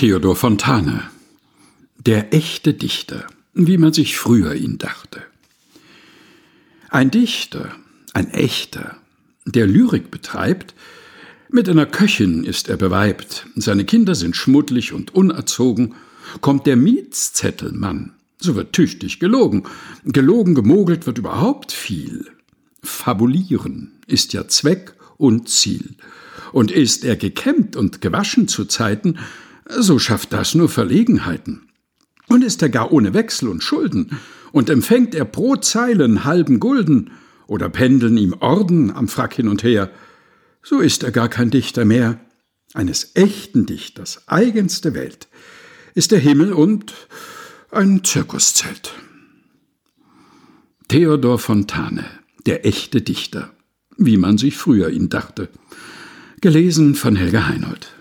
Theodor Fontane Der echte Dichter, wie man sich früher ihn dachte. Ein Dichter, ein echter, der Lyrik betreibt, mit einer Köchin ist er beweibt, seine Kinder sind schmuddlig und unerzogen, kommt der Mietszettelmann, so wird tüchtig gelogen, gelogen, gemogelt wird überhaupt viel. Fabulieren ist ja Zweck und Ziel. Und ist er gekämmt und gewaschen zu Zeiten, so schafft das nur Verlegenheiten. Und ist er gar ohne Wechsel und Schulden, und empfängt er pro Zeile einen halben Gulden, oder pendeln ihm Orden am Frack hin und her, so ist er gar kein Dichter mehr. Eines echten Dichters eigenste Welt ist der Himmel und ein Zirkuszelt. Theodor Fontane, der echte Dichter, wie man sich früher ihn dachte. Gelesen von Helga Heinold.